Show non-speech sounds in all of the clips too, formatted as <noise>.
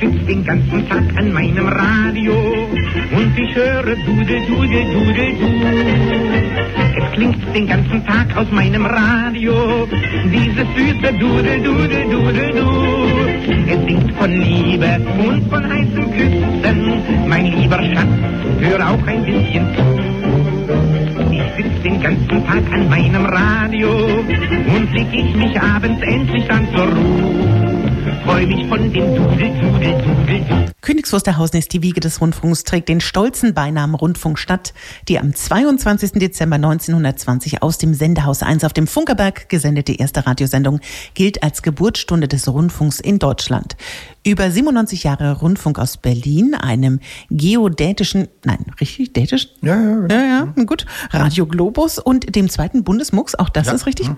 sitz den ganzen Tag an meinem Radio und ich höre Dude, Dude, Dude, Du. Es klingt den ganzen Tag aus meinem Radio, dieses süße Dude, Dude, Dude, Du. Es singt von Liebe und von heißen Küssen, mein lieber Schatz, hör auch ein bisschen zu. Ich sitz den ganzen Tag an meinem Radio und leg ich mich abends endlich dann zur Ruhe freu mich von dem Dudel, Dudel, Dudel. Königs Wusterhausen ist die Wiege des Rundfunks, trägt den stolzen Beinamen Rundfunkstadt, die am 22. Dezember 1920 aus dem Sendehaus 1 auf dem Funkerberg gesendete erste Radiosendung gilt als Geburtsstunde des Rundfunks in Deutschland. Über 97 Jahre Rundfunk aus Berlin, einem geodätischen, nein, richtig, dätisch? Ja, ja, genau. ja, ja, gut. Radio Globus und dem zweiten Bundesmux, auch das Ja. ist richtig.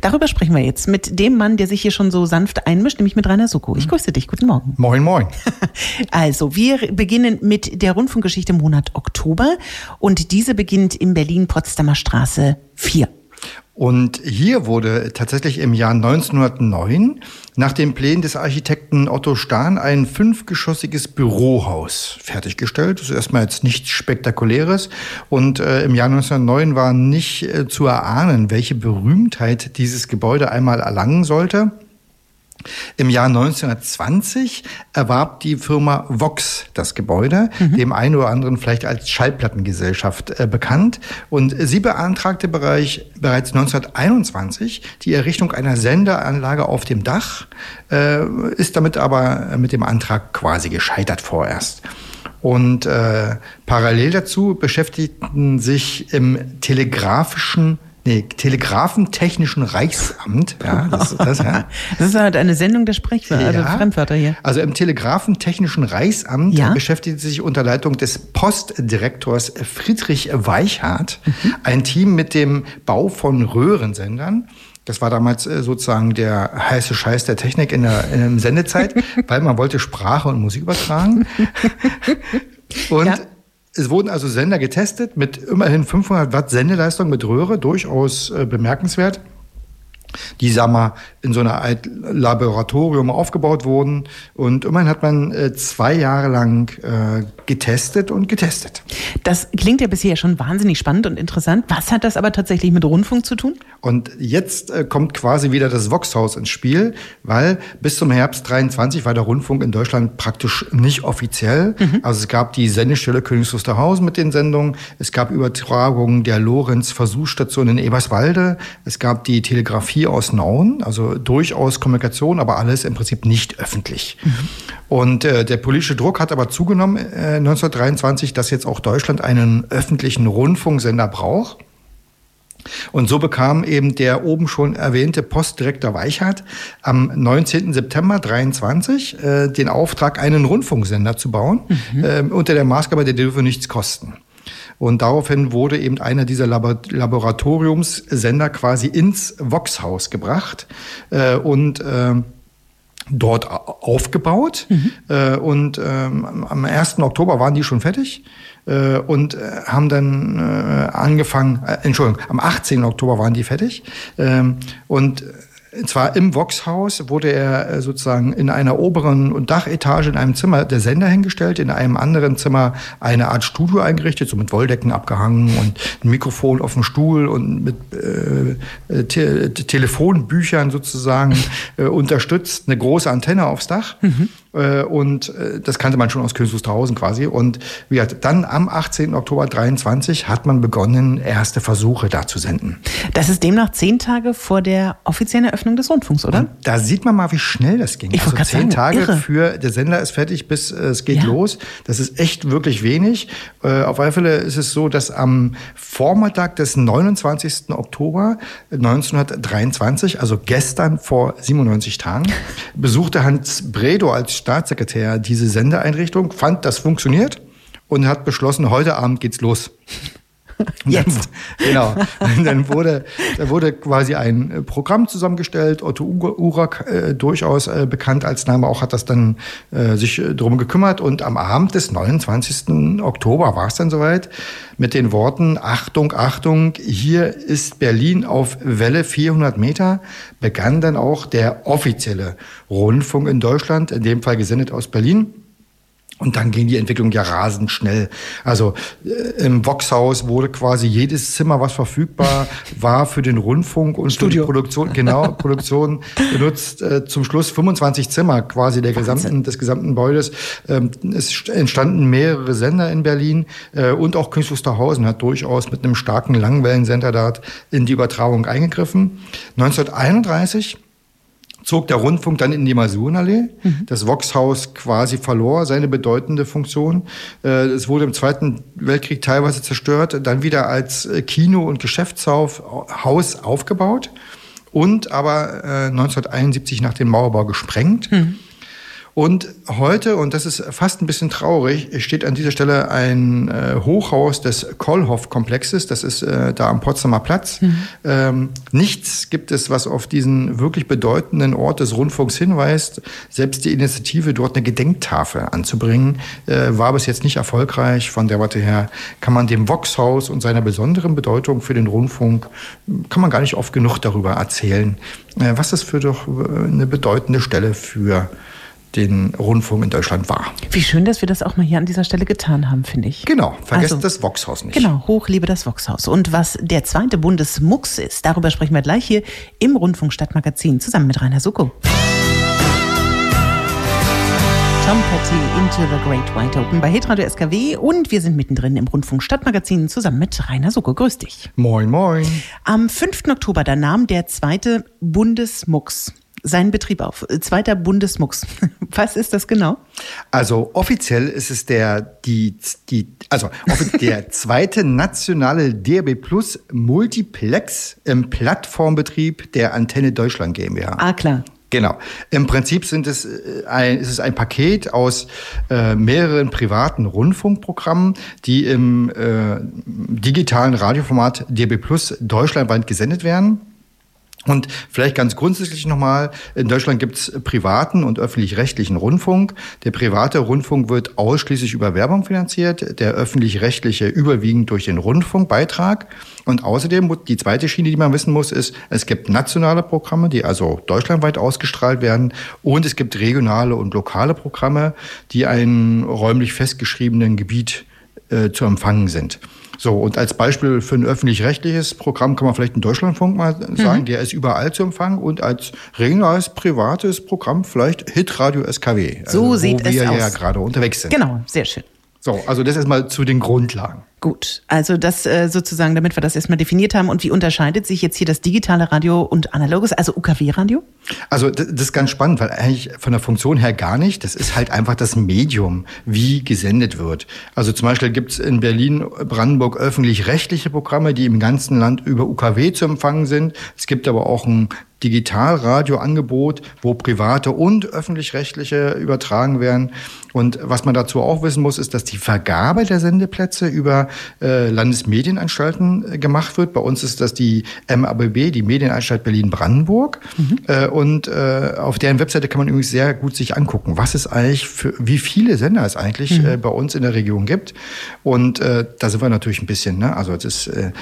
Darüber sprechen wir jetzt mit dem Mann, der sich hier schon so sanft einmischt, nämlich mit Rainer Suko. Ich grüße dich, guten Morgen. Moin, moin. <laughs> Also, wir beginnen mit der Rundfunkgeschichte im Monat Oktober und diese beginnt in Berlin-Potsdamer Straße 4. Und hier wurde tatsächlich im Jahr 1909 nach den Plänen des Architekten Otto Stahn ein fünfgeschossiges Bürohaus fertiggestellt. Das ist erstmal jetzt nichts Spektakuläres. Und äh, im Jahr 1909 war nicht äh, zu erahnen, welche Berühmtheit dieses Gebäude einmal erlangen sollte. Im Jahr 1920 erwarb die Firma Vox das Gebäude, dem einen oder anderen vielleicht als Schallplattengesellschaft äh, bekannt. Und sie beantragte bereich, bereits 1921 die Errichtung einer Sendeanlage auf dem Dach, äh, ist damit aber mit dem Antrag quasi gescheitert vorerst. Und äh, parallel dazu beschäftigten sich im telegrafischen Nee, Telegrafentechnischen Reichsamt, ja, das ist das, ja. <laughs> Das ist halt eine Sendung der Sprechwörter, also Ja. Fremdwörter hier. Also im Telegrafentechnischen Reichsamt Ja. beschäftigte sich unter Leitung des Postdirektors Friedrich Weichhardt Mhm. ein Team mit dem Bau von Röhrensendern. Das war damals äh, sozusagen der heiße Scheiß der Technik in der, in der Sendezeit, <laughs> weil man wollte Sprache und Musik übertragen. <laughs> Und Ja. Es wurden also Sender getestet mit immerhin 500 Watt Sendeleistung mit Röhre, durchaus äh, bemerkenswert die, sag mal, in so einer Art Laboratorium aufgebaut wurden. Und immerhin hat man äh, zwei Jahre lang äh, getestet und getestet. Das klingt ja bisher schon wahnsinnig spannend und interessant. Was hat das aber tatsächlich mit Rundfunk zu tun? Und jetzt äh, kommt quasi wieder das Voxhaus ins Spiel, weil bis zum Herbst 23 war der Rundfunk in Deutschland praktisch nicht offiziell. Also es gab die Sendestelle Königs Wusterhausen mit den Sendungen, es gab Übertragungen der Lorenz-Versuchsstation in Eberswalde, es gab die Telegrafie aus Nauen, also durchaus Kommunikation, aber alles im Prinzip nicht öffentlich. Und äh, der politische Druck hat aber zugenommen äh, 1923, dass jetzt auch Deutschland einen öffentlichen Rundfunksender braucht. Und so bekam eben der oben schon erwähnte Postdirektor Weichhardt am 19. September 23 äh, den Auftrag, einen Rundfunksender zu bauen, äh, unter der Maßgabe, der dürfe nichts kosten. Und daraufhin wurde eben einer dieser Labor Laboratoriumssender quasi ins Voxhaus gebracht äh, und äh, dort au- aufgebaut. Äh, und ähm, am 1. Oktober waren die schon fertig äh, und äh, haben dann äh, angefangen, Entschuldigung, am 18. Oktober waren die fertig. Ähm, und zwar im Voxhaus wurde er äh, sozusagen in einer oberen Dachetage in einem Zimmer der Sender hingestellt, in einem anderen Zimmer eine Art Studio eingerichtet, so mit Wolldecken abgehangen und ein Mikrofon auf dem Stuhl und mit äh, äh, Te Telefonbüchern sozusagen <laughs> äh, unterstützt, eine große Antenne aufs Dach. Äh, und äh, das kannte man schon aus Königs Wusterhausen quasi. Und wie gesagt, dann am 18. Oktober 23 hat man begonnen, erste Versuche da zu senden. Das ist demnach zehn Tage vor der offiziellen Eröffnung des Rundfunks, oder? Da sieht man mal, wie schnell das ging. Ich also zehn sagen, Tage irre. für der Sender ist fertig, bis äh, es geht Ja. los. Das ist echt wirklich wenig. Äh, auf alle Fälle ist es so, dass am Vormittag des 29. Oktober 1923, also gestern vor 97 Tagen, <laughs> besuchte Hans Bredow als Staatssekretär diese Sendeeinrichtung, fand, das funktioniert und hat beschlossen, heute Abend geht's los. Jetzt. Dann, <laughs> genau. dann wurde, da wurde quasi ein Programm zusammengestellt. Otto Urak, äh, durchaus äh, bekannt als Name, auch hat das dann äh, sich äh, drum gekümmert. Und am Abend des 29. Oktober war es dann soweit mit den Worten Achtung, Achtung, hier ist Berlin auf Welle 400 Meter, begann dann auch der offizielle Rundfunk in Deutschland, in dem Fall gesendet aus Berlin. Und dann ging die Entwicklung ja rasend schnell. Also äh, im Voxhaus wurde quasi jedes Zimmer, was verfügbar <laughs> war, für den Rundfunk und Studio. für die Produktion, genau, <laughs> Produktion benutzt. Äh, zum Schluss 25 Zimmer quasi der gesamten, des gesamten Gebäudes. Ähm, es entstanden mehrere Sender in Berlin äh, und auch Künstler Wusterhausen hat durchaus mit einem starken Langwellensender dort in die Übertragung eingegriffen. 1931 zog der Rundfunk dann in die Masurenallee. Mhm. Das Voxhaus quasi verlor seine bedeutende Funktion. Äh, es wurde im Zweiten Weltkrieg teilweise zerstört, dann wieder als äh, Kino- und Geschäftshaus aufgebaut und aber 1971 nach dem Mauerbau gesprengt. Mhm. Und heute, und das ist fast ein bisschen traurig, steht an dieser Stelle ein äh, Hochhaus des Kollhoff-Komplexes. Das ist äh, da am Potsdamer Platz. Mhm. Ähm, nichts gibt es, was auf diesen wirklich bedeutenden Ort des Rundfunks hinweist. Selbst die Initiative, dort eine Gedenktafel anzubringen, äh, war bis jetzt nicht erfolgreich. Von der Warte her kann man dem Voxhaus und seiner besonderen Bedeutung für den Rundfunk, kann man gar nicht oft genug darüber erzählen, äh, was das für doch äh, eine bedeutende Stelle für den Rundfunk in Deutschland war. Wie schön, dass wir das auch mal hier an dieser Stelle getan haben, finde ich. Genau, vergesst also, das Voxhaus nicht. Genau, hoch liebe das Voxhaus. Und was der zweite Bundesmux ist, darüber sprechen wir gleich hier im Rundfunk Stadtmagazin zusammen mit Rainer Suko. Tom Petty into the Great White Open bei Hitradio SKW und wir sind mittendrin im Rundfunk Stadtmagazin zusammen mit Rainer Suko. Grüß dich. Moin, moin. Am 5. Oktober, da nahm der zweite Bundesmux seinen Betrieb auf. Zweiter Bundesmux. <laughs> Was ist das genau? Also offiziell ist es der, die, die, also <laughs> der zweite nationale DRB Plus Multiplex im Plattformbetrieb der Antenne Deutschland GmbH. Ah, klar. Genau. Im Prinzip sind es äh, ein, ist es ein Paket aus äh, mehreren privaten Rundfunkprogrammen, die im äh, digitalen Radioformat DB Plus deutschlandweit gesendet werden. Und vielleicht ganz grundsätzlich nochmal, in Deutschland gibt es privaten und öffentlich-rechtlichen Rundfunk. Der private Rundfunk wird ausschließlich über Werbung finanziert, der öffentlich-rechtliche überwiegend durch den Rundfunkbeitrag. Und außerdem, die zweite Schiene, die man wissen muss, ist, es gibt nationale Programme, die also deutschlandweit ausgestrahlt werden. Und es gibt regionale und lokale Programme, die einem räumlich festgeschriebenen Gebiet äh, zu empfangen sind. So, und als Beispiel für ein öffentlich-rechtliches Programm kann man vielleicht einen Deutschlandfunk mal sagen, mhm. der ist überall zu empfangen und als regionales, privates Programm vielleicht Hitradio SKW. So also, sieht wo es wir aus. ja gerade unterwegs sind. Genau, sehr schön. So, also das erstmal zu den Grundlagen. Gut, also das äh, sozusagen, damit wir das erstmal definiert haben. Und wie unterscheidet sich jetzt hier das digitale Radio und analoges, also UKW-Radio? Also das, ist ganz spannend, weil eigentlich von der Funktion her gar nicht. Das ist halt einfach das Medium, wie gesendet wird. Also zum Beispiel gibt es in Berlin, Brandenburg öffentlich-rechtliche Programme, die im ganzen Land über UKW zu empfangen sind. Es gibt aber auch ein Digitalradioangebot, wo private und öffentlich-rechtliche übertragen werden. Und was man dazu auch wissen muss, ist, dass die Vergabe der Sendeplätze über äh, Landesmedienanstalten äh, gemacht wird. Bei uns ist das die MABB, die Medienanstalt Berlin-Brandenburg. Mhm. Äh, und äh, auf deren Webseite kann man übrigens sehr gut sich angucken, was es eigentlich für, wie viele Sender es eigentlich mhm. äh, bei uns in der Region gibt. Und äh, da sind wir natürlich ein bisschen, ne? also es ist äh,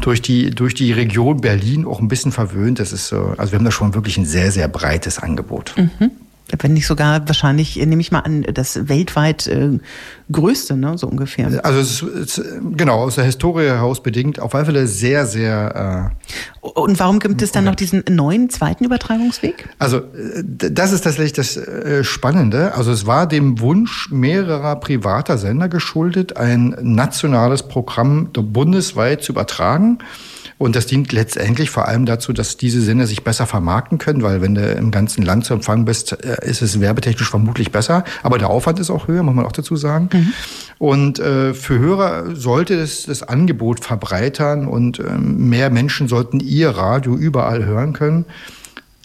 durch die durch die Region Berlin auch ein bisschen verwöhnt. Das ist so, also wir haben da schon wirklich ein sehr sehr breites Angebot. Mhm wenn nicht sogar wahrscheinlich, nehme ich mal an, das weltweit äh, größte, ne, so ungefähr. Also es ist, genau, aus der Historie heraus bedingt, auf alle Fälle sehr, sehr. Äh, Und warum gibt es dann noch diesen neuen zweiten Übertragungsweg? Also das ist tatsächlich das äh, Spannende. Also es war dem Wunsch mehrerer privater Sender geschuldet, ein nationales Programm bundesweit zu übertragen. Und das dient letztendlich vor allem dazu, dass diese Sender sich besser vermarkten können, weil wenn du im ganzen Land zu empfangen bist, äh, ist es werbetechnisch vermutlich besser. Aber der Aufwand ist auch höher, muss man auch dazu sagen. Mhm. Und äh, für Hörer sollte es das Angebot verbreitern und äh, mehr Menschen sollten ihr Radio überall hören können.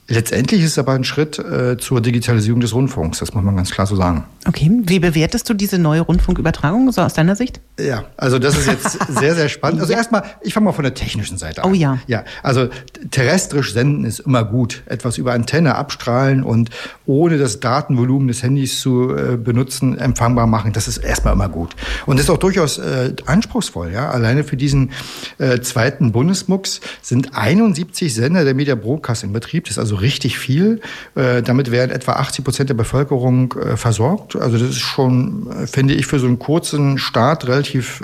Letztendlich ist es aber ein Schritt äh, zur Digitalisierung des Rundfunks, das muss man ganz klar so sagen. Okay, wie bewertest du diese neue Rundfunkübertragung so aus deiner Sicht? Ja, also das ist jetzt sehr, sehr spannend. Also erstmal, ich fange mal von der technischen Seite an. Oh ja. Ja, also terrestrisch senden ist immer gut. Etwas über Antenne abstrahlen und ohne das Datenvolumen des Handys zu äh, benutzen, empfangbar machen, das ist erstmal immer gut. Und das ist auch durchaus äh, anspruchsvoll. Ja, Alleine für diesen äh, zweiten Bundesmux sind 71 Sender der Media Broadcast in Betrieb. Das ist also richtig viel. Äh, damit werden etwa 80 Prozent der Bevölkerung äh, versorgt. Also das ist schon, äh, finde ich, für so einen kurzen Start relativ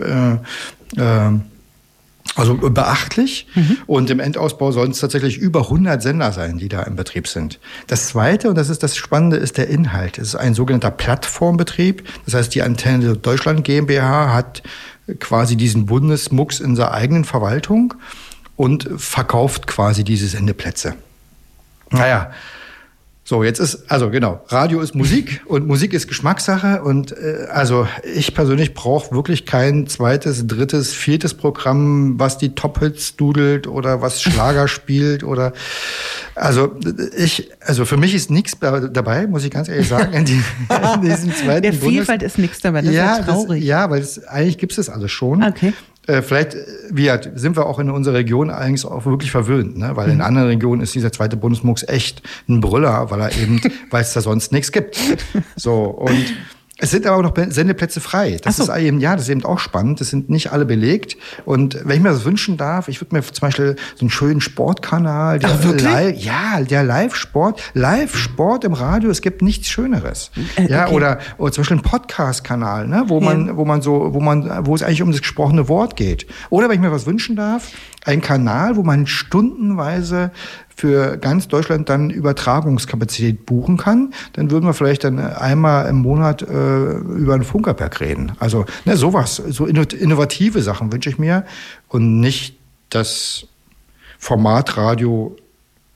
also beachtlich. Mhm. Und im Endausbau sollen es tatsächlich über 100 Sender sein, die da im Betrieb sind. Das Zweite, und das ist das Spannende, ist der Inhalt. Es ist ein sogenannter Plattformbetrieb. Das heißt, die Antenne Deutschland GmbH hat quasi diesen Bundesmux in seiner eigenen Verwaltung und verkauft quasi diese Sendeplätze. Naja, so, jetzt ist, also genau, Radio ist Musik <laughs> und Musik ist Geschmackssache. Und äh, also ich persönlich brauche wirklich kein zweites, drittes, viertes Programm, was die Top-Hits dudelt oder was <laughs> Schlager spielt oder also ich, also für mich ist nichts dabei, muss ich ganz ehrlich sagen, in, die, <laughs> in diesem zweiten Der Vielfalt Bundes ist nichts dabei, das ja, ist ja traurig. Das, ja, weil das, eigentlich gibt es das alles schon. Okay. Äh, vielleicht äh, wie halt, sind wir auch in unserer Region allerdings auch wirklich verwöhnt, ne? weil in mhm. anderen Regionen ist dieser zweite Bundesmux echt ein Brüller, weil er eben, <laughs> weil es da sonst nichts gibt. So und es sind aber auch noch Sendeplätze frei. Das so. ist eben, ja, das ist eben auch spannend. Das sind nicht alle belegt. Und wenn ich mir das wünschen darf, ich würde mir zum Beispiel so einen schönen Sportkanal, der Ach, live, ja, der Live-Sport, Live-Sport im Radio, es gibt nichts Schöneres. Äh, ja, okay. oder, oder zum Beispiel einen Podcast-Kanal, ne, wo man, ja. wo man so, wo man, wo es eigentlich um das gesprochene Wort geht. Oder wenn ich mir was wünschen darf, ein Kanal, wo man stundenweise für ganz Deutschland dann Übertragungskapazität buchen kann, dann würden wir vielleicht dann einmal im Monat äh, über einen Funkerberg reden. Also ne, sowas, so innovative Sachen wünsche ich mir und nicht das Formatradio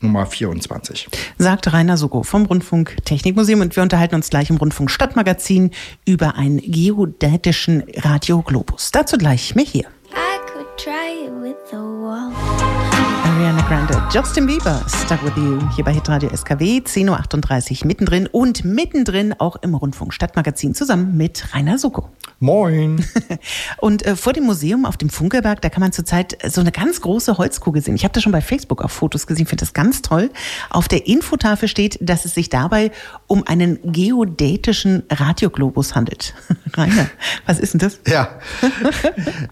Nummer 24. Sagt Rainer Sugo vom Rundfunk Technikmuseum und wir unterhalten uns gleich im Rundfunk Stadtmagazin über einen geodätischen Radioglobus. Dazu gleich mehr hier. Try it with the wall. Ariana Grande, Justin Bieber, Stuck With You, hier bei Hitradio SKW, 10.38 Uhr mittendrin und mittendrin auch im Rundfunk Stadtmagazin zusammen mit Rainer Suko. Moin. <laughs> Und äh, vor dem Museum auf dem Funkelberg, da kann man zurzeit so eine ganz große Holzkugel sehen. Ich habe das schon bei Facebook auf Fotos gesehen, finde das ganz toll. Auf der Infotafel steht, dass es sich dabei um einen geodätischen Radioglobus handelt. <laughs> Rainer, was ist denn das? Ja.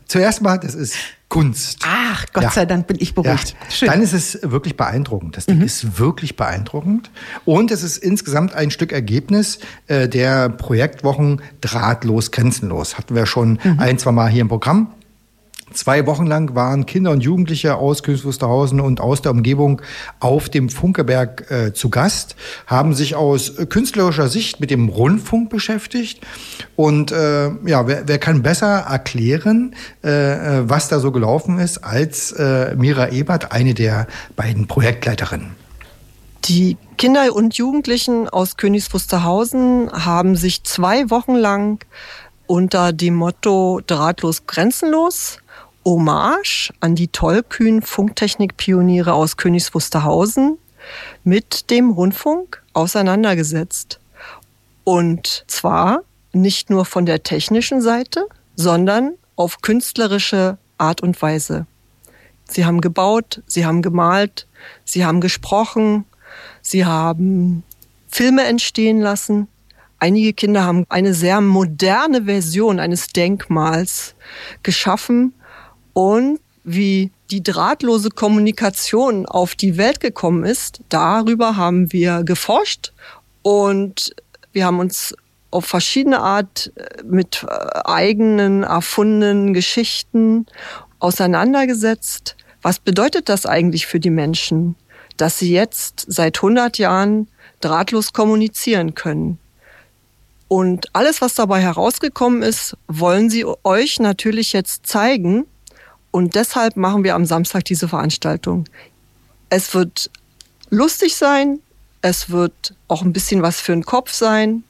Zuerst mal, das ist Kunst. Ach, Gott ja. sei Dank bin ich beruhigt. Ja. Schön. Dann ist es wirklich beeindruckend. Das Ding mhm. ist wirklich beeindruckend. Und es ist insgesamt ein Stück Ergebnis äh, der Projektwochen Drahtlos, Grenzenlos. Hatten wir schon mhm. ein, zwei Mal hier im Programm. Zwei Wochen lang waren Kinder und Jugendliche aus Königs Wusterhausen und aus der Umgebung auf dem Funkeberg äh, zu Gast, haben sich aus künstlerischer Sicht mit dem Rundfunk beschäftigt. Und äh, ja, wer, wer kann besser erklären, äh, äh was da so gelaufen ist, als äh, Mira Ebert, eine der beiden Projektleiterinnen. Die Kinder und Jugendlichen aus Königs Wusterhausen haben sich zwei Wochen lang unter dem Motto Drahtlos grenzenlos Hommage an die tollkühnen Funktechnikpioniere aus Königs Wusterhausen mit dem Rundfunk auseinandergesetzt. Und zwar nicht nur von der technischen Seite, sondern auf künstlerische Art und Weise. Sie haben gebaut, sie haben gemalt, sie haben gesprochen, sie haben Filme entstehen lassen. Einige Kinder haben eine sehr moderne Version eines Denkmals geschaffen, und wie die drahtlose Kommunikation auf die Welt gekommen ist, darüber haben wir geforscht und wir haben uns auf verschiedene Art äh, mit äh, eigenen erfundenen Geschichten auseinandergesetzt. Was bedeutet das eigentlich für die Menschen, dass sie jetzt seit 100 Jahren drahtlos kommunizieren können? Und alles, was dabei herausgekommen ist, wollen sie euch natürlich jetzt zeigen und deshalb machen wir am Samstag diese Veranstaltung. Es wird lustig sein, es wird auch ein bisschen was für den Kopf sein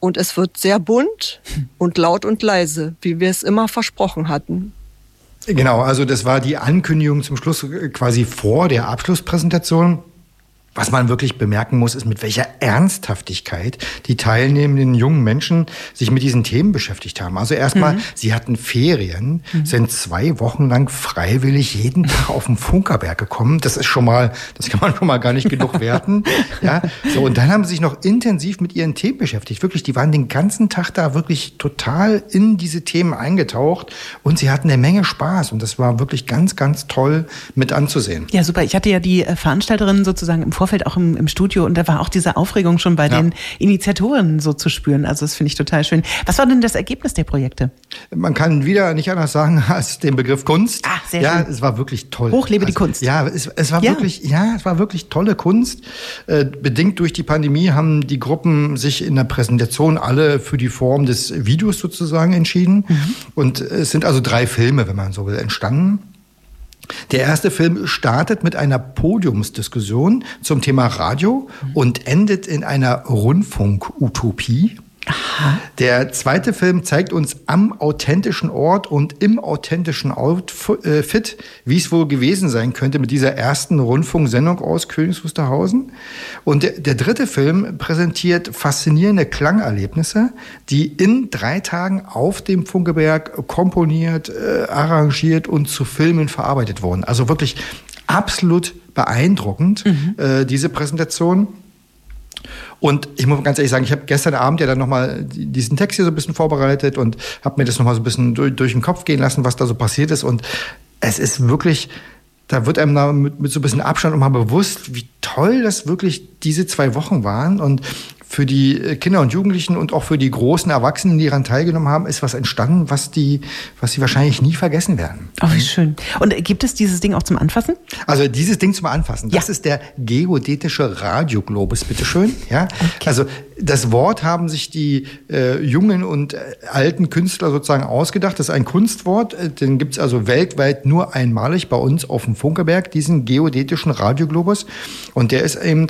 und es wird sehr bunt <laughs> und laut und leise, wie wir es immer versprochen hatten. Genau, also das war die Ankündigung zum Schluss quasi vor der Abschlusspräsentation. Was man wirklich bemerken muss, ist, mit welcher Ernsthaftigkeit die teilnehmenden jungen Menschen sich mit diesen Themen beschäftigt haben. Also erstmal, mhm. sie hatten Ferien, mhm. sind zwei Wochen lang freiwillig jeden Tag auf den Funkerberg gekommen. Das ist schon mal, das kann man schon mal gar nicht genug <laughs> werten. ja, so, und dann haben sie sich noch intensiv mit ihren Themen beschäftigt. Wirklich, die waren den ganzen Tag da wirklich total in diese Themen eingetaucht und sie hatten eine Menge Spaß und das war wirklich ganz, ganz toll mit anzusehen. Ja, super. Ich hatte ja die äh, Veranstalterinnen sozusagen im Vorfeld auch im, im Studio und da war auch diese Aufregung schon bei ja. den Initiatoren so zu spüren. Also das finde ich total schön. Was war denn das Ergebnis der Projekte? Man kann wieder nicht anders sagen <laughs> als den Begriff Kunst. Ah, sehr ja, schön. es war wirklich toll. Hochlebe also, die Kunst. Ja, es, es war ja. wirklich, ja, es war wirklich tolle Kunst. Äh, bedingt durch die Pandemie haben die Gruppen sich in der Präsentation alle für die Form des Videos sozusagen entschieden. Mhm. Und es sind also drei Filme, wenn man so will, entstanden. Der erste Film startet mit einer Podiumsdiskussion zum Thema Radio und endet in einer Rundfunk-Utopie. Aha. Der zweite Film zeigt uns am authentischen Ort und im authentischen Outfit, äh, wie es wohl gewesen sein könnte mit dieser ersten Rundfunksendung aus Königs Wusterhausen. Und der, der dritte Film präsentiert faszinierende Klangerlebnisse, die in drei Tagen auf dem Funkeberg komponiert, äh, arrangiert und zu Filmen verarbeitet wurden. Also wirklich absolut beeindruckend, mhm. äh, diese Präsentation. Und ich muss ganz ehrlich sagen, ich habe gestern Abend ja dann nochmal diesen Text hier so ein bisschen vorbereitet und habe mir das nochmal so ein bisschen durch, durch den Kopf gehen lassen, was da so passiert ist. Und es ist wirklich, da wird einem da mit, mit so ein bisschen Abstand nochmal bewusst, wie toll das wirklich diese zwei Wochen waren. Und für die äh, Kinder und Jugendlichen und auch für die großen Erwachsenen, die daran teilgenommen haben, ist was entstanden, was die, was sie wahrscheinlich nie vergessen werden. Oh, wie schön. Und gibt es dieses Ding auch zum Anfassen? Also dieses Ding zum Anfassen, das ja. ist der geodätische Radioglobus, bitteschön. Ja? Okay. Also das Wort haben sich die äh, jungen und äh, alten Künstler sozusagen ausgedacht. Das ist ein Kunstwort, äh, den gibt es also weltweit nur einmalig bei uns auf dem Funkerberg, diesen geodätischen Radioglobus. Und der ist eben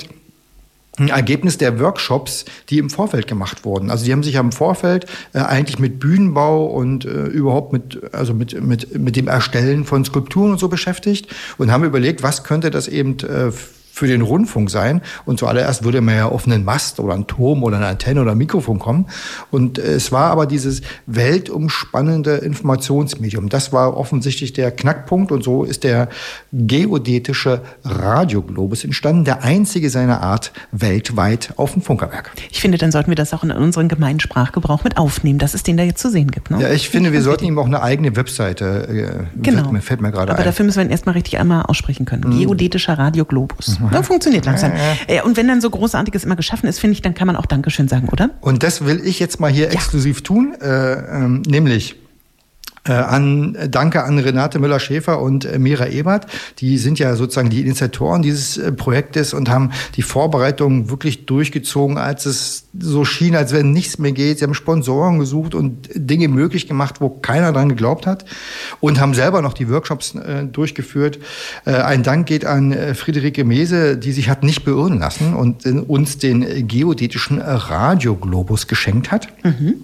ein Ergebnis der Workshops, die im Vorfeld gemacht wurden. Also die haben sich ja im Vorfeld äh, eigentlich mit Bühnenbau und äh, überhaupt mit, also mit, mit, mit dem Erstellen von Skulpturen und so beschäftigt und haben überlegt, was könnte das eben äh, für den Rundfunk sein. Und zuallererst würde man ja auf einen Mast oder einen Turm oder eine Antenne oder ein Mikrofon kommen. Und es war aber dieses weltumspannende Informationsmedium. Das war offensichtlich der Knackpunkt. Und so ist der geodätische Radioglobus entstanden, der einzige seiner Art weltweit auf dem Funkerberg. Ich finde, dann sollten wir das auch in unseren gemeinen Sprachgebrauch mit aufnehmen, dass es den da jetzt zu sehen gibt. Ne? Ja, ich finde, wir sollten ihm auch eine eigene Webseite, äh, genau. Mir, fällt mir gerade Aber ein. dafür müssen wir ihn erstmal richtig einmal aussprechen können. Mhm. Geodätischer Radioglobus. Mhm. Das funktioniert langsam. Ja, Und wenn dann so Großartiges immer geschaffen ist, finde ich, dann kann man auch Dankeschön sagen, oder? Und das will ich jetzt mal hier ja. exklusiv tun, äh, ähm, nämlich äh, an, danke an Renate Müller-Schäfer und äh, Mira Ebert. Die sind ja sozusagen die Initiatoren dieses äh, Projektes und haben die Vorbereitungen wirklich durchgezogen, als es so schien, als wenn nichts mehr geht. Sie haben Sponsoren gesucht und Dinge möglich gemacht, wo keiner dran geglaubt hat und haben selber noch die Workshops äh, durchgeführt. Äh, ein Dank geht an äh, Friederike Mese, die sich hat nicht beirren lassen und uns den geodätischen Radioglobus geschenkt hat. Mhm.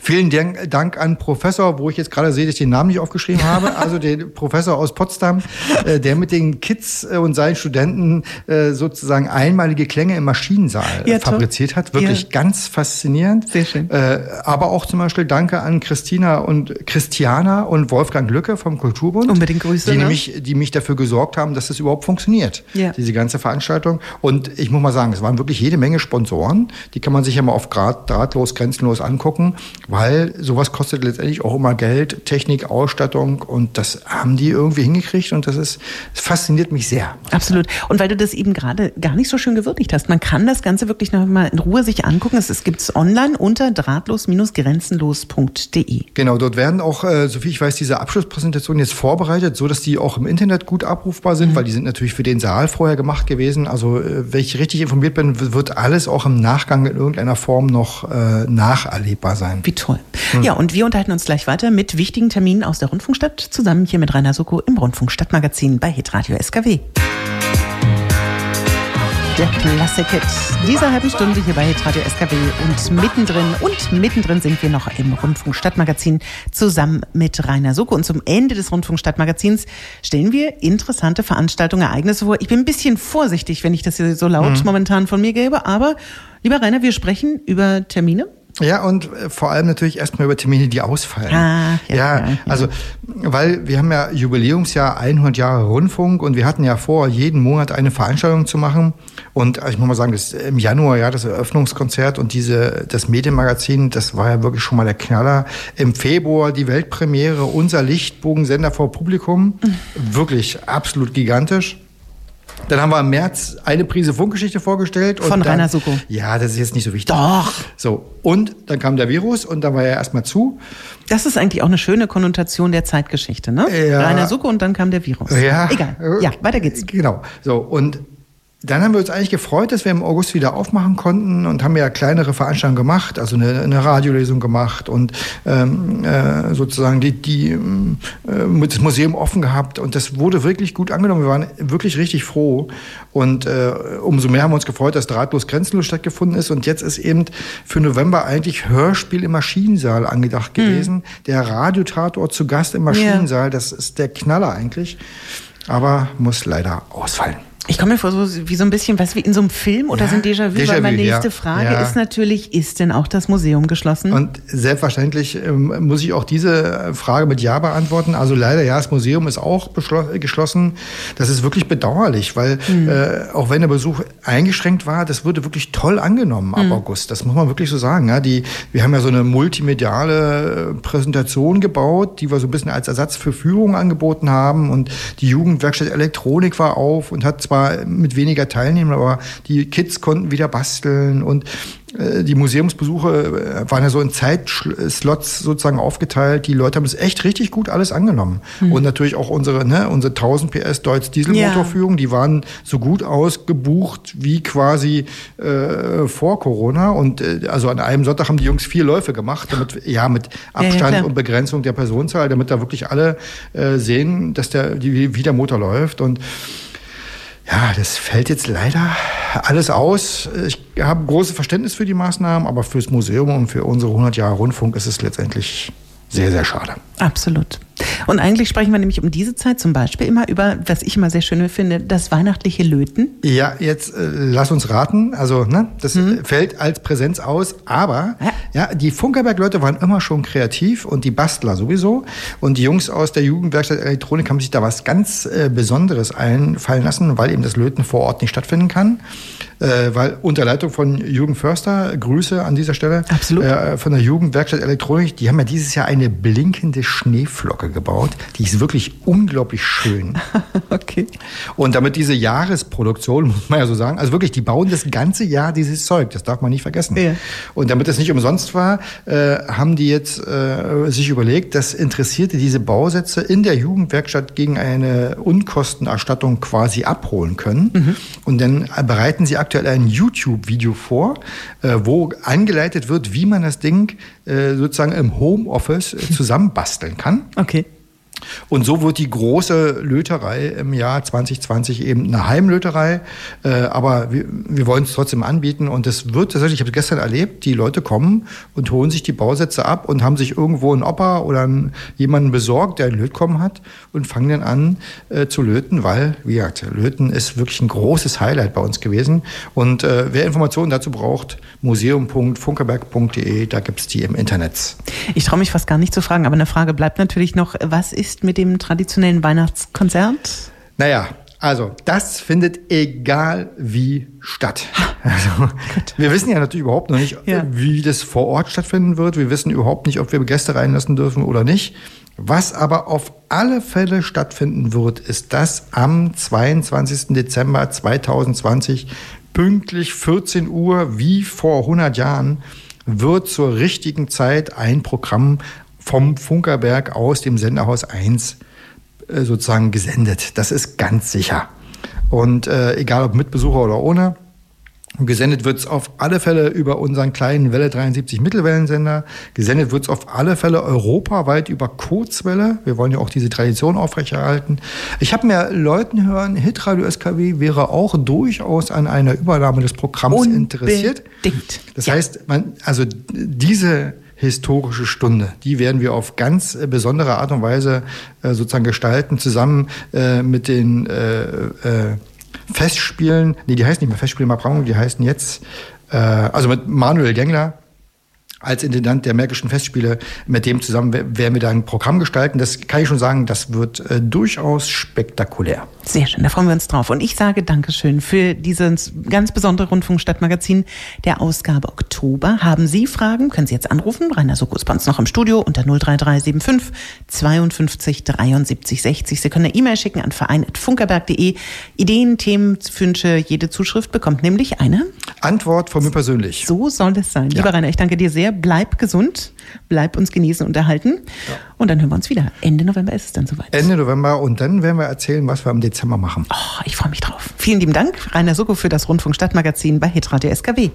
Vielen Dank an Professor, wo ich jetzt gerade sehe, dass ich den Namen nicht aufgeschrieben <laughs> habe, also den Professor aus Potsdam, äh, der mit den Kids äh, und seinen Studenten äh, sozusagen einmalige Klänge im Maschinensaal ja, fabriziert hat. Wirklich ja. ganz faszinierend. Sehr schön. Aber auch zum Beispiel Danke an Christina und Christiana und Wolfgang Lücke vom Kulturbund. Unbedingt Grüße. Die, ne? nämlich, die mich dafür gesorgt haben, dass es überhaupt funktioniert, ja. diese ganze Veranstaltung. Und ich muss mal sagen, es waren wirklich jede Menge Sponsoren. Die kann man sich ja mal auf drahtlos, grenzenlos angucken weil sowas kostet letztendlich auch immer Geld, Technik, Ausstattung und das haben die irgendwie hingekriegt und das ist, das fasziniert mich sehr. Absolut. Und weil du das eben gerade gar nicht so schön gewürdigt hast, man kann das Ganze wirklich noch mal in Ruhe sich angucken. Es gibt es online unter drahtlos-grenzenlos.de. Genau, dort werden auch, äh, so wie ich weiß, diese Abschlusspräsentationen jetzt vorbereitet, so dass die auch im Internet gut abrufbar sind, mhm. weil die sind natürlich für den Saal vorher gemacht gewesen. Also, äh, wenn ich richtig informiert bin, wird alles auch im Nachgang in irgendeiner Form noch äh, nacherlebbar sein. Wie toll. Hm. Ja, und wir unterhalten uns gleich weiter mit wichtigen Terminen aus der Rundfunkstadt, zusammen hier mit Rainer Soko im Rundfunkstadtmagazin bei Hitradio SKW. der Klassiker dieser halben Stunde hier bei Radio SKW und mittendrin und mittendrin sind wir noch im Rundfunk Stadtmagazin zusammen mit Rainer Sucke und zum Ende des Rundfunk Stadtmagazins stellen wir interessante Veranstaltungen, Ereignisse vor. Ich bin ein bisschen vorsichtig, wenn ich das hier so laut mhm. momentan von mir gebe, aber lieber Rainer, wir sprechen über Termine ja, und äh, vor allem natürlich erstmal über Termine, die ausfallen. Ah, ja, ja, ja, also, weil wir haben ja Jubiläumsjahr 100 Jahre Rundfunk und wir hatten ja vor, jeden Monat eine Veranstaltung zu machen. Und also ich muss mal sagen, das im Januar, ja, das Eröffnungskonzert und diese, das Medienmagazin, das war ja wirklich schon mal der Knaller. Im Februar die Weltpremiere, unser Lichtbogensender vor Publikum. Mhm. Wirklich absolut gigantisch. Dann haben wir im März eine Prise Funkgeschichte vorgestellt. Von dann, Rainer Suko. Ja, das ist jetzt nicht so wichtig. Doch. So, und dann kam der Virus und dann war er erstmal zu. Das ist eigentlich auch eine schöne Konnotation der Zeitgeschichte, ne? Ja. Rainer Suko und dann kam der Virus. Ja. Egal. Ja, weiter geht's. Genau. So, und dann haben wir uns eigentlich gefreut, dass wir im August wieder aufmachen konnten und haben ja kleinere Veranstaltungen gemacht, also eine, eine Radiolesung gemacht und ähm, äh, sozusagen die, die äh, das Museum offen gehabt und das wurde wirklich gut angenommen. Wir waren wirklich richtig froh und äh, umso mehr haben wir uns gefreut, dass drahtlos grenzenlos stattgefunden ist und jetzt ist eben für November eigentlich Hörspiel im Maschinensaal angedacht mhm. gewesen. Mhm. Der Radiotatort zu Gast im Maschinensaal, ja. das ist der Knaller eigentlich, aber muss leider ausfallen. Ich komme mir vor, so wie so ein bisschen, was wie in so einem Film oder ja, so ein Déjà-vu, Déjà weil meine nächste ja. Frage ja. ist natürlich, ist denn auch das Museum geschlossen? Und selbstverständlich ähm, muss ich auch diese Frage mit Ja beantworten. Also leider, ja, das Museum ist auch geschlossen. Das ist wirklich bedauerlich, weil mhm. äh, auch wenn der Besuch eingeschränkt war, das wurde wirklich toll angenommen ab mhm. August. Das muss man wirklich so sagen. Ja, die, wir haben ja so eine multimediale äh, Präsentation gebaut, die wir so ein bisschen als Ersatz für Führungen angeboten haben. Und die Jugendwerkstatt Elektronik war auf und hat zwar zwar mit weniger Teilnehmern, aber die Kids konnten wieder basteln und äh, die Museumsbesuche äh, waren ja so in Zeitslots sozusagen aufgeteilt. Die Leute haben es echt richtig gut alles angenommen. Mhm. Und natürlich auch unsere, ne, unsere 1000 PS Deutz Dieselmotorführung, ja. die waren so gut ausgebucht wie quasi äh, vor Corona. Und äh, also an einem Sonntag haben die Jungs vier Läufe gemacht, damit, ja, mit Abstand ja, ja, und Begrenzung der Personenzahl, damit da wirklich alle äh, sehen, dass der, die, wie der Motor läuft. Und ja, das fällt jetzt leider alles aus. Ich habe großes Verständnis für die Maßnahmen, aber fürs Museum und für unsere 100 Jahre Rundfunk ist es letztendlich sehr, sehr schade. Absolut. Und eigentlich sprechen wir nämlich um diese Zeit zum Beispiel immer über, was ich immer sehr schön finde, das weihnachtliche Löten. Ja, jetzt äh, lass uns raten. Also, ne, das mhm. fällt als Präsenz aus, aber ja, ja die Funkerberg-Leute waren immer schon kreativ und die Bastler sowieso. Und die Jungs aus der Jugendwerkstatt Elektronik haben sich da was ganz äh, Besonderes einfallen lassen, weil eben das Löten vor Ort nicht stattfinden kann äh, weil unter Leitung von Jürgen Förster, Grüße an dieser Stelle, Absolut. Äh, von der Jugendwerkstatt Elektronik, die haben ja dieses Jahr eine blinkende Schneeflocke gebaut. Die ist wirklich unglaublich schön. <laughs> okay. Und damit diese Jahresproduktion, <laughs> muss man ja so sagen, also wirklich, die bauen das ganze Jahr dieses Zeug, das darf man nicht vergessen. Ja. Und damit es nicht umsonst war, äh, haben die jetzt äh, sich überlegt, dass Interessierte diese Bausätze in der Jugendwerkstatt gegen eine Unkostenerstattung quasi abholen können. Mhm. Und dann bereiten sie aktuell ein YouTube-Video vor, äh, wo angeleitet wird, wie man das Ding äh, sozusagen im Homeoffice äh, <laughs> zusammenbasteln kann. Okay. Und so wird die große Löterei im Jahr 2020 eben eine Heimlöterei. Äh, aber wir, wir wollen es trotzdem anbieten. Und es wird tatsächlich, ich habe es gestern erlebt, die Leute kommen und holen sich die Bausätze ab und haben sich irgendwo einen Opa oder einen, jemanden besorgt, der einen Lötkommen hat und fangen dann an äh, zu löten, weil, wie gesagt, Löten ist wirklich ein großes Highlight bei uns gewesen. Und äh, wer Informationen dazu braucht, museum.funkerberg.de, da gibt es die im Internet. Ich traue mich fast gar nicht zu fragen, aber eine Frage bleibt natürlich noch, was ist ist mit dem traditionellen Weihnachtskonzert? Naja, also, das findet egal wie statt. Also, wir wissen ja natürlich überhaupt noch nicht, ja. wie das vor Ort stattfinden wird. Wir wissen überhaupt nicht, ob wir Gäste reinlassen dürfen oder nicht. Was aber auf alle Fälle stattfinden wird, ist das am 22. Dezember 2020 pünktlich 14 Uhr wie vor 100 Jahren wird zur richtigen Zeit ein Programm vom Funkerberg aus dem Senderhaus 1 äh, sozusagen gesendet. Das ist ganz sicher. Und äh, egal ob mit Besucher oder ohne, gesendet wird's auf alle Fälle über unseren kleinen Welle 73 Mittelwellensender. Gesendet wird's auf alle Fälle europaweit über Kurzwelle. Wir wollen ja auch diese Tradition aufrechterhalten. Ich habe mir Leuten hören, Hitradio SKW wäre auch durchaus an einer Übernahme des Programms Unbedingt. interessiert. Das heißt, man, also diese historische Stunde, die werden wir auf ganz äh, besondere Art und Weise äh, sozusagen gestalten, zusammen äh, mit den äh, äh, Festspielen, nee, die heißen nicht mehr Festspiele Marbrang, die heißen jetzt, äh, also mit Manuel Gengler als Intendant der Märkischen Festspiele, mit dem zusammen wer- werden wir da ein Programm gestalten. Das kann ich schon sagen, das wird äh, durchaus spektakulär. Sehr schön, da freuen wir uns drauf. Und ich sage Dankeschön für dieses ganz besondere Rundfunkstadtmagazin der Ausgabe Oktober. Haben Sie Fragen? Können Sie jetzt anrufen. Rainer Soko ist bei uns noch im Studio unter 03375 52 73 60. Sie können eine E-Mail schicken an verein.funkerberg.de. Ideen, Themen, Wünsche, jede Zuschrift bekommt nämlich eine. Antwort von mir persönlich. So soll es sein. Ja. Lieber Rainer, ich danke dir sehr. Bleib gesund, bleib uns genießen und erhalten. Und dann hören wir uns wieder. Ende November ist es dann soweit. Ende November und dann werden wir erzählen, was wir im Dezember machen. Oh, ich freue mich drauf. Vielen lieben Dank, Rainer Soko, für das Rundfunkstadtmagazin bei Hitradio SKW.